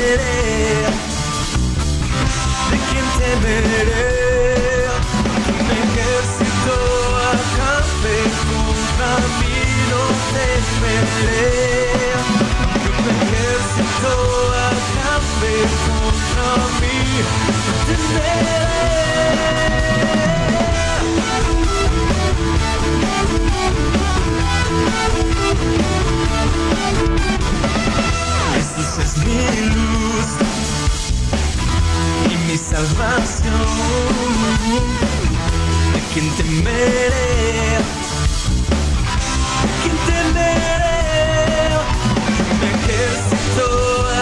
temeré? ¿De quién temeré? Un ejército acampe contra mí, no temeré. Un ejército acampe contra mí, no temeré. Jesús es mi salvación. ¿De quién temeré? ¿De quién temeré? Un ejército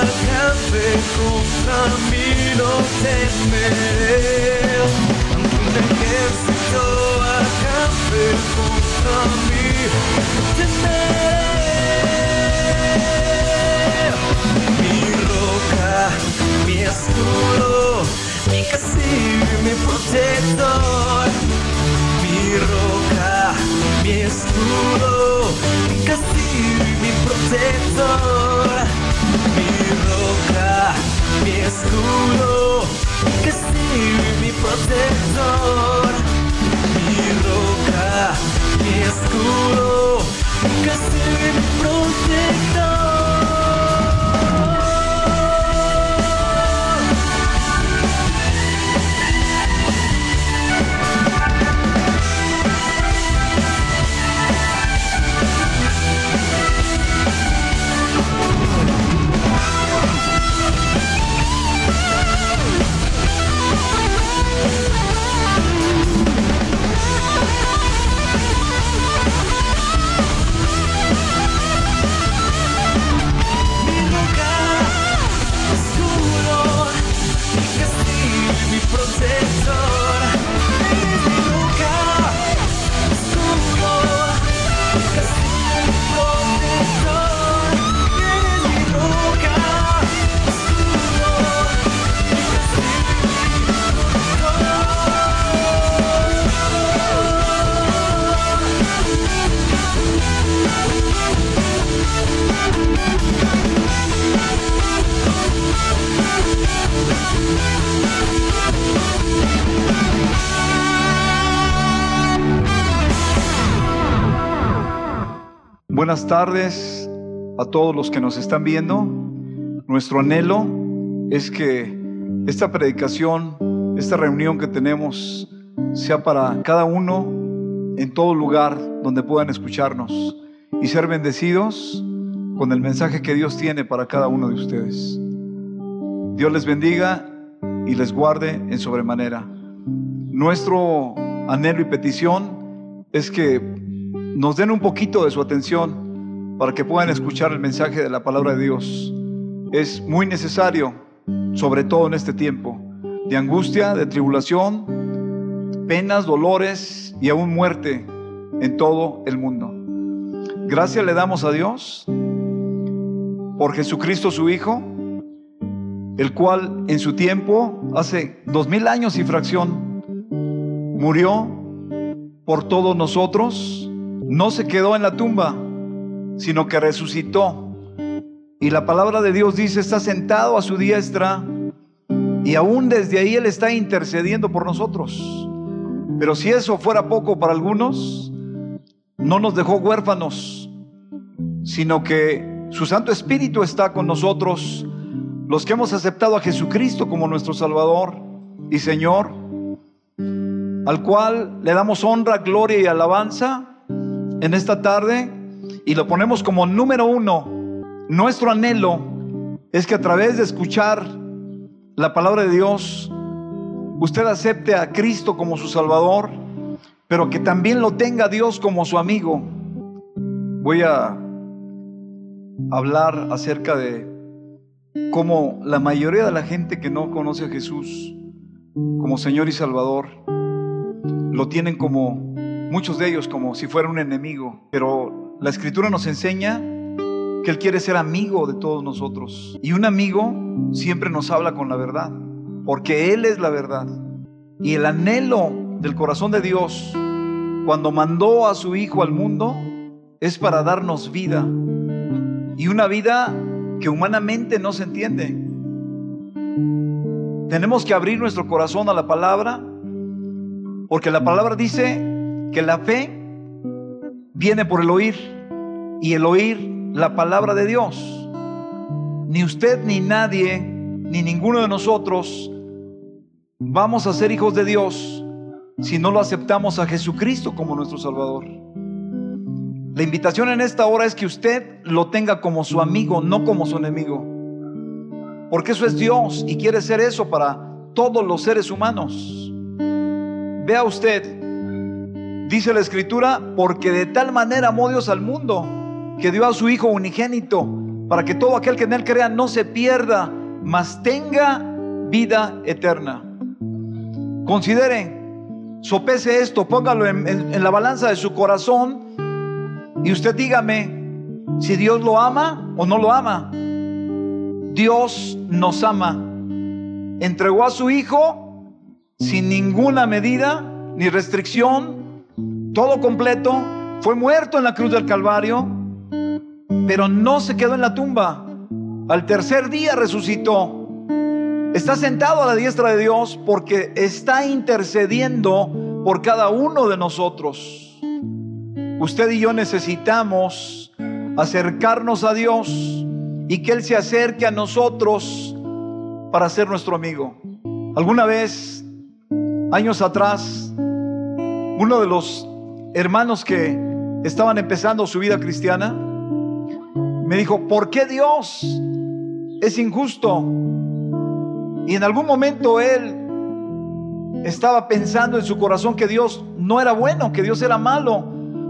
acampe contra mí, no temeré. Un ejército acampe contra mí, no temeré. Mi roca, mi escudo, mi castillo y mi protector. Mi roca, mi escudo, mi castillo y mi protector. Mi roca, mi escudo, mi castillo y mi protector. Mi roca, mi escudo, mi castillo y mi protector. Buenas tardes a todos los que nos están viendo. Nuestro anhelo es que esta predicación, esta reunión que tenemos, sea para cada uno en todo lugar donde puedan escucharnos y ser bendecidos con el mensaje que Dios tiene para cada uno de ustedes. Dios les bendiga y les guarde en sobremanera. Nuestro anhelo y petición es que nos den un poquito de su atención para que puedan escuchar el mensaje de la palabra de Dios. Es muy necesario, sobre todo en este tiempo de angustia, de tribulación, penas, dolores y aún muerte en todo el mundo. Gracias le damos a Dios por Jesucristo su Hijo, el cual en su tiempo, hace dos mil años y fracción, murió por todos nosotros, no se quedó en la tumba, sino que resucitó. Y la palabra de Dios dice, está sentado a su diestra y aún desde ahí Él está intercediendo por nosotros. Pero si eso fuera poco para algunos, no nos dejó huérfanos, sino que su Santo Espíritu está con nosotros, los que hemos aceptado a Jesucristo como nuestro Salvador y Señor, al cual le damos honra, gloria y alabanza en esta tarde y lo ponemos como número uno. Nuestro anhelo es que a través de escuchar la palabra de Dios, usted acepte a Cristo como su Salvador, pero que también lo tenga Dios como su amigo. Voy a hablar acerca de cómo la mayoría de la gente que no conoce a Jesús como Señor y Salvador, lo tienen como, muchos de ellos como si fuera un enemigo, pero la escritura nos enseña que Él quiere ser amigo de todos nosotros. Y un amigo siempre nos habla con la verdad, porque Él es la verdad. Y el anhelo del corazón de Dios cuando mandó a su Hijo al mundo es para darnos vida. Y una vida que humanamente no se entiende. Tenemos que abrir nuestro corazón a la palabra, porque la palabra dice que la fe viene por el oír y el oír la palabra de Dios. Ni usted ni nadie, ni ninguno de nosotros vamos a ser hijos de Dios si no lo aceptamos a Jesucristo como nuestro Salvador. La invitación en esta hora es que usted lo tenga como su amigo, no como su enemigo. Porque eso es Dios y quiere ser eso para todos los seres humanos. Vea usted, dice la escritura, porque de tal manera amó Dios al mundo que dio a su Hijo unigénito para que todo aquel que en él crea no se pierda, mas tenga vida eterna. Considere, sopese esto, póngalo en, en- en la balanza de su corazón y usted dígame si Dios lo ama o no lo ama. Dios nos ama. Entregó a su Hijo sin ninguna medida ni restricción, todo completo. Fue muerto en la cruz del Calvario, pero no se quedó en la tumba. Al tercer día resucitó. Está sentado a la diestra de Dios porque está intercediendo por cada uno de nosotros. Usted y yo necesitamos acercarnos a Dios y que Él se acerque a nosotros para ser nuestro amigo. Alguna vez, años atrás, uno de los hermanos que estaban empezando su vida cristiana me dijo, ¿por qué Dios es injusto? Y en algún momento él estaba pensando en su corazón que Dios no era bueno, que Dios era malo,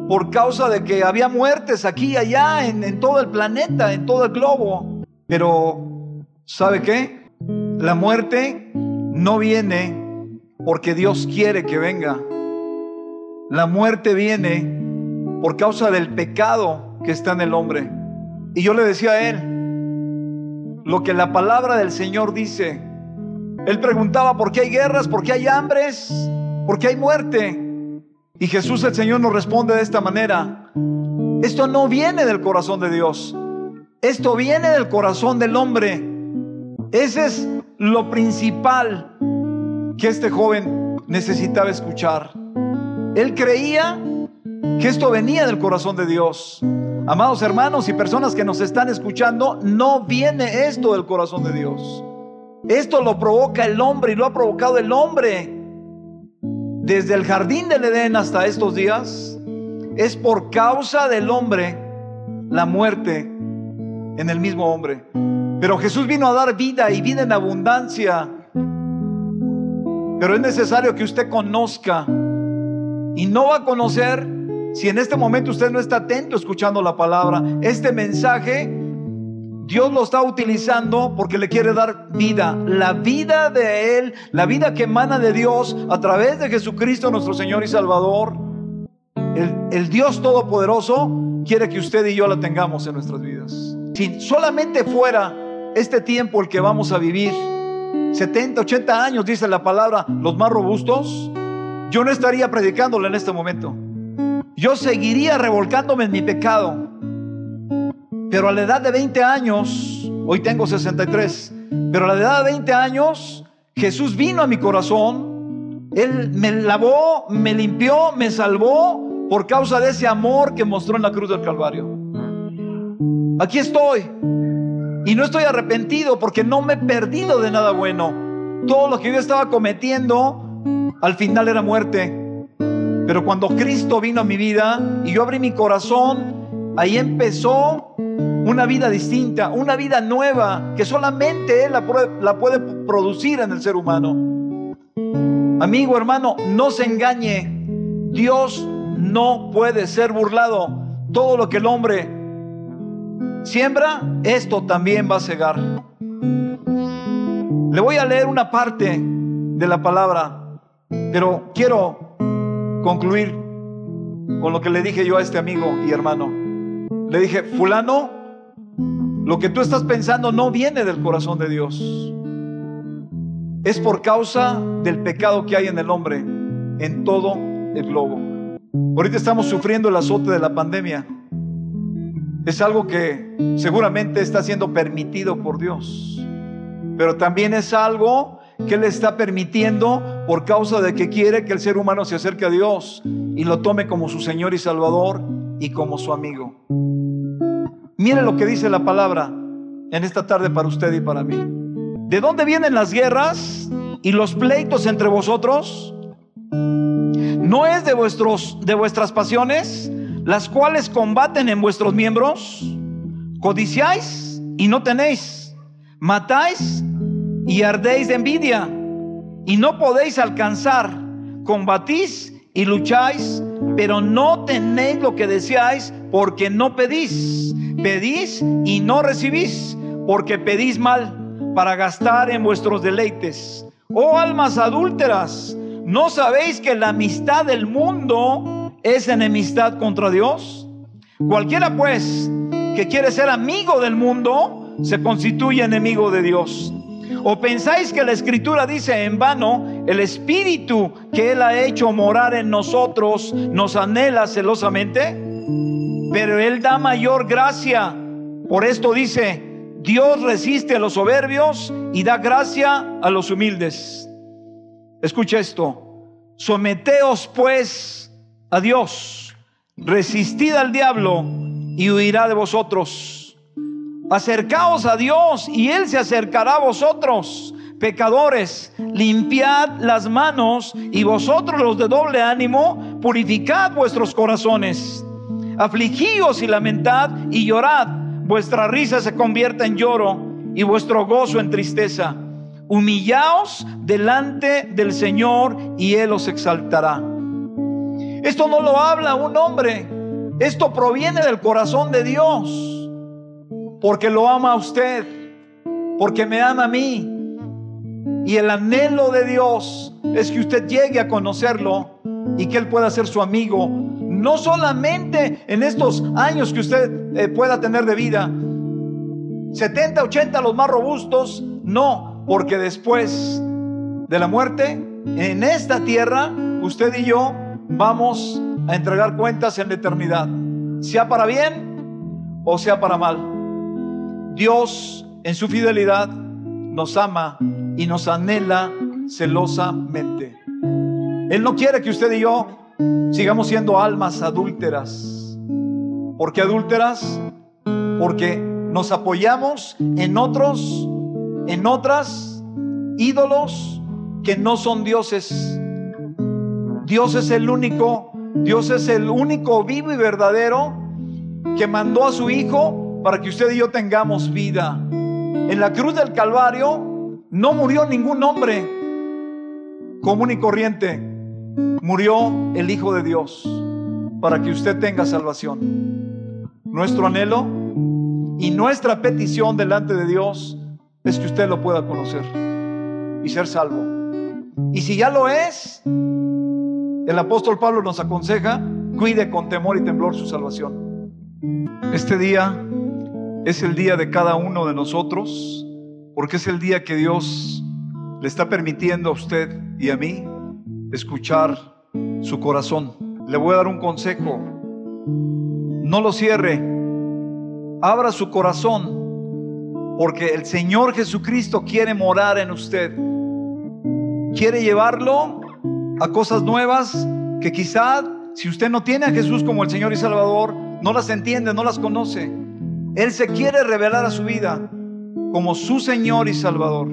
por causa de que había muertes aquí y allá, en, en todo el planeta, en todo el globo. Pero, ¿sabe qué? La muerte no viene porque Dios quiere que venga. La muerte viene por causa del pecado que está en el hombre. Y yo le decía a él, lo que la palabra del Señor dice, él preguntaba por qué hay guerras, por qué hay hambres, por qué hay muerte. Y Jesús el Señor nos responde de esta manera. Esto no viene del corazón de Dios. Esto viene del corazón del hombre. Ese es lo principal que este joven necesitaba escuchar. Él creía que esto venía del corazón de Dios. Amados hermanos y personas que nos están escuchando, no viene esto del corazón de Dios. Esto lo provoca el hombre y lo ha provocado el hombre desde el jardín del Edén hasta estos días. Es por causa del hombre la muerte en el mismo hombre. Pero Jesús vino a dar vida y vida en abundancia. Pero es necesario que usted conozca y no va a conocer si en este momento usted no está atento escuchando la palabra. Este mensaje Dios lo está utilizando porque le quiere dar vida, la vida de Él, la vida que emana de Dios a través de Jesucristo nuestro Señor y Salvador. El, Dios Todopoderoso quiere que usted y yo la tengamos en nuestras vidas. Si solamente fuera este tiempo el que vamos a vivir, 70, 80 años, dice la palabra, los más robustos, yo no estaría predicándole en este momento. Yo seguiría revolcándome en mi pecado. Pero a la edad de 20 años, hoy tengo 63, pero a la edad de 20 años, Jesús vino a mi corazón. Él me lavó, me limpió, me salvó por causa de ese amor que mostró en la cruz del Calvario. Aquí estoy. Y no estoy arrepentido porque no me he perdido de nada bueno. Todo lo que yo estaba cometiendo al final era muerte. Pero cuando Cristo vino a mi vida y yo abrí mi corazón, ahí empezó una vida distinta, una vida nueva que solamente Él la puede, la puede producir en el ser humano. Amigo, hermano, no se engañe. Dios no puede ser burlado. Todo lo que el hombre siembra, esto también va a cegar. Le voy a leer una parte de la palabra, pero quiero concluir con lo que le dije yo a este amigo y hermano. Le dije, fulano, lo que tú estás pensando no viene del corazón de Dios. Es por causa del pecado que hay en el hombre, en todo el globo. Ahorita estamos sufriendo el azote de la pandemia. Es algo que seguramente está siendo permitido por Dios. Pero también es algo que Él está permitiendo por causa de que quiere que el ser humano se acerque a Dios y lo tome como su Señor y Salvador y como su amigo. Mire lo que dice la palabra en esta tarde para usted y para mí. ¿De dónde vienen las guerras y los pleitos entre vosotros? ¿No es de, vuestros, de vuestras pasiones las cuales combaten en vuestros miembros? Codiciáis y no tenéis. Matáis y ardéis de envidia y no podéis alcanzar. Combatís y lucháis, pero no tenéis lo que deseáis porque no pedís. Pedís y no recibís porque pedís mal para gastar en vuestros deleites. Oh almas adúlteras, ¿No sabéis que la amistad del mundo es enemistad contra Dios? Cualquiera pues que quiere ser amigo del mundo se constituye enemigo de Dios. ¿O pensáis que la escritura dice en vano, el espíritu que Él ha hecho morar en nosotros nos anhela celosamente? Pero Él da mayor gracia. Por esto dice, Dios resiste a los soberbios y da gracia a los humildes. Escucha esto. Someteos pues a Dios. Resistid al diablo y huirá de vosotros. Acercaos a Dios y Él se acercará a vosotros. Pecadores, limpiad las manos y vosotros los de doble ánimo, purificad vuestros corazones. Afligíos y lamentad y llorad. Vuestra risa se convierta en lloro y vuestro gozo en tristeza Humillaos delante del Señor y Él os exaltará. Esto no lo habla un hombre, esto proviene del corazón de Dios, porque lo ama a usted, porque me ama a mí. Y el anhelo de Dios es que usted llegue a conocerlo y que Él pueda ser su amigo, no solamente en estos años que usted eh, pueda tener de vida, 70, 80 los más robustos, no, porque después de la muerte, en esta tierra, usted y yo vamos a entregar cuentas en la eternidad, sea para bien o sea para mal. Dios en su fidelidad nos ama y nos anhela celosamente. Él no quiere que usted y yo sigamos siendo almas adúlteras. ¿Por qué adúlteras? Porque nos apoyamos en otros en otras ídolos que no son dioses. Dios es el único, Dios es el único vivo y verdadero que mandó a su Hijo para que usted y yo tengamos vida. En la cruz del Calvario no murió ningún hombre común y corriente. Murió el Hijo de Dios para que usted tenga salvación. Nuestro anhelo y nuestra petición delante de Dios es que usted lo pueda conocer y ser salvo. Y si ya lo es, el apóstol Pablo nos aconseja, cuide con temor y temblor su salvación. Este día es el día de cada uno de nosotros, porque es el día que Dios le está permitiendo a usted y a mí escuchar su corazón. Le voy a dar un consejo. No lo cierre. Abra su corazón porque el Señor Jesucristo quiere morar en usted. Quiere llevarlo a cosas nuevas que quizá si usted no tiene a Jesús como el Señor y Salvador, no las entiende, no las conoce. Él se quiere revelar a su vida como su Señor y Salvador.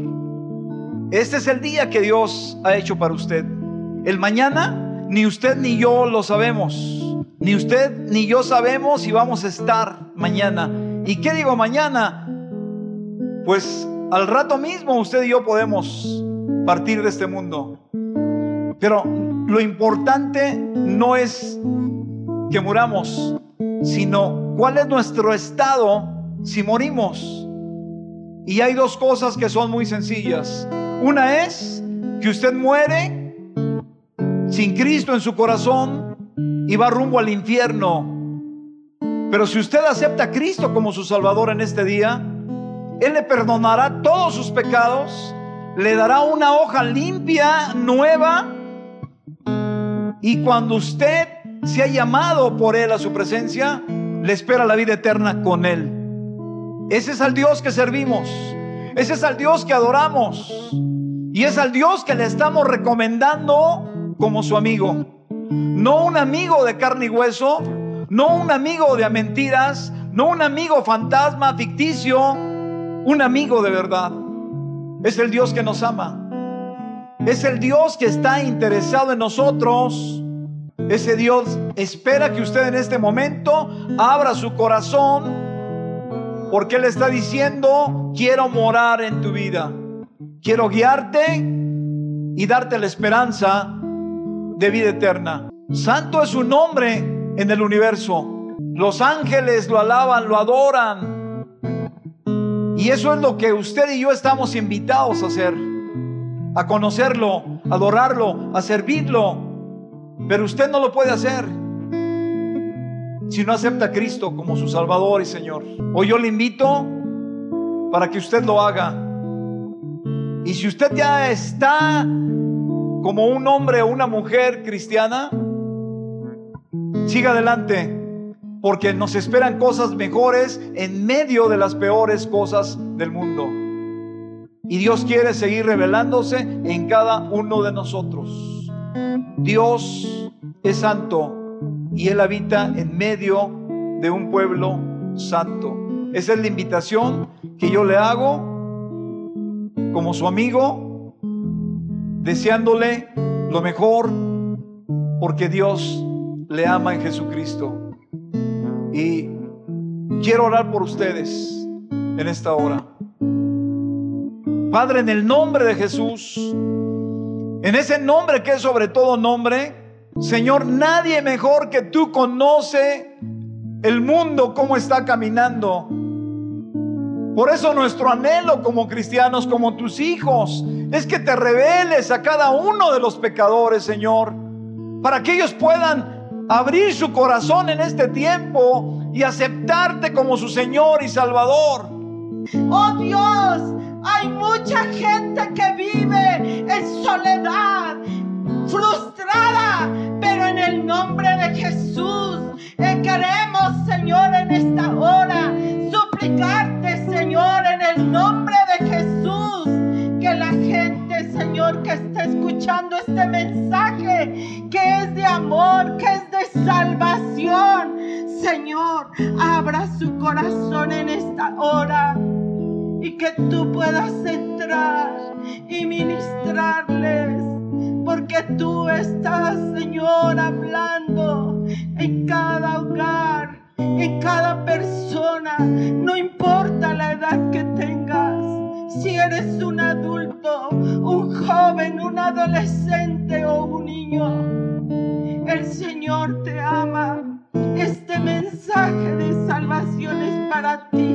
Este es el día que Dios ha hecho para usted. El mañana ni usted ni yo lo sabemos. Ni usted ni yo sabemos si vamos a estar mañana. ¿Y qué digo mañana? Pues al rato mismo usted y yo podemos partir de este mundo. Pero lo importante no es que muramos, sino cuál es nuestro estado si morimos. Y hay dos cosas que son muy sencillas. Una es que usted muere sin Cristo en su corazón y va rumbo al infierno. Pero si usted acepta a Cristo como su Salvador en este día, Él le perdonará todos sus pecados, le dará una hoja limpia, nueva, y cuando usted se ha llamado por Él a su presencia, le espera la vida eterna con Él. Ese es al Dios que servimos. Ese es al Dios que adoramos. Y es al Dios que le estamos recomendando como su amigo. No un amigo de carne y hueso, no un amigo de mentiras, no un amigo fantasma, ficticio, un amigo de verdad. Es el Dios que nos ama. Es el Dios que está interesado en nosotros. Ese Dios espera que usted en este momento abra su corazón porque Él está diciendo, quiero morar en tu vida. Quiero guiarte y darte la esperanza de vida eterna. Santo es su nombre en el universo. Los ángeles lo alaban, lo adoran. Y eso es lo que usted y yo estamos invitados a hacer. A conocerlo, a adorarlo, a servirlo. Pero usted no lo puede hacer si no acepta a Cristo como su Salvador y Señor. Hoy yo le invito para que usted lo haga. Y si usted ya está como un hombre o una mujer cristiana, siga adelante, porque nos esperan cosas mejores en medio de las peores cosas del mundo. Y Dios quiere seguir revelándose en cada uno de nosotros. Dios es santo y Él habita en medio de un pueblo santo. Esa es la invitación que yo le hago como su amigo, deseándole lo mejor, porque Dios le ama en Jesucristo. Y quiero orar por ustedes en esta hora. Padre, en el nombre de Jesús, en ese nombre que es sobre todo nombre, Señor, nadie mejor que tú conoce el mundo, cómo está caminando. Por eso nuestro anhelo como cristianos, como tus hijos, es que te reveles a cada uno de los pecadores, Señor, para que ellos puedan abrir su corazón en este tiempo y aceptarte como su Señor y Salvador. Oh Dios, hay mucha gente que vive en soledad, nombre de Jesús queremos, Señor, en esta hora suplicarte, Señor, en el nombre de Jesús, que la gente, Señor, que está escuchando este mensaje, que es de amor, que es de salvación, Señor, abra su corazón en esta hora y que tú puedas entrar y ministrarles. Tú estás, Señor, hablando en cada hogar, en cada persona. No importa la edad que tengas. Si eres un adulto, un joven, un adolescente o un niño, el Señor te ama. Este mensaje de salvación es para ti.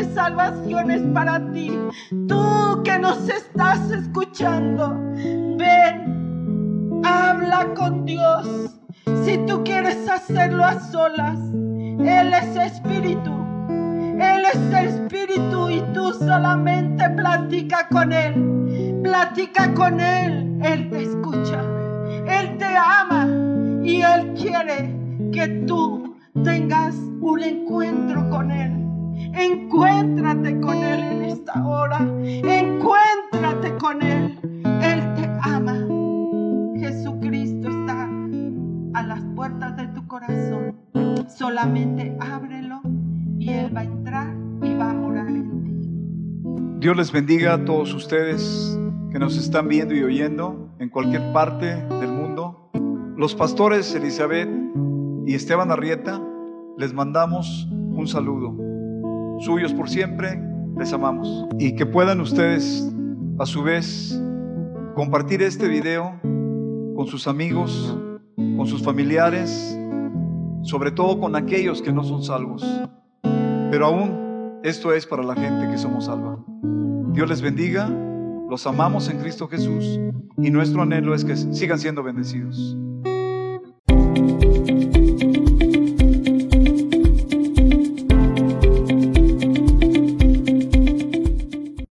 De salvación es para ti. Tú que nos estás escuchando, ven, habla con Dios. Si tú quieres hacerlo a solas, Él es espíritu. Él es espíritu y tú solamente platica con Él. Platica con Él. Él te escucha. Él te ama y Él quiere que tú tengas un encuentro con Él. Encuéntrate con Él en esta hora. Encuéntrate con Él. Él te ama. Jesucristo está a las puertas de tu corazón. Solamente ábrelo y Él va a entrar y va a morar en ti. Dios les bendiga a todos ustedes que nos están viendo y oyendo en cualquier parte del mundo. Los pastores Elizabeth y Esteban Arrieta les mandamos un saludo. Suyos por siempre, les amamos. Y que puedan ustedes a su vez compartir este video con sus amigos, con sus familiares, sobre todo con aquellos que no son salvos. Pero aún esto es para la gente que somos salva. Dios les bendiga, los amamos en Cristo Jesús y nuestro anhelo es que sigan siendo bendecidos.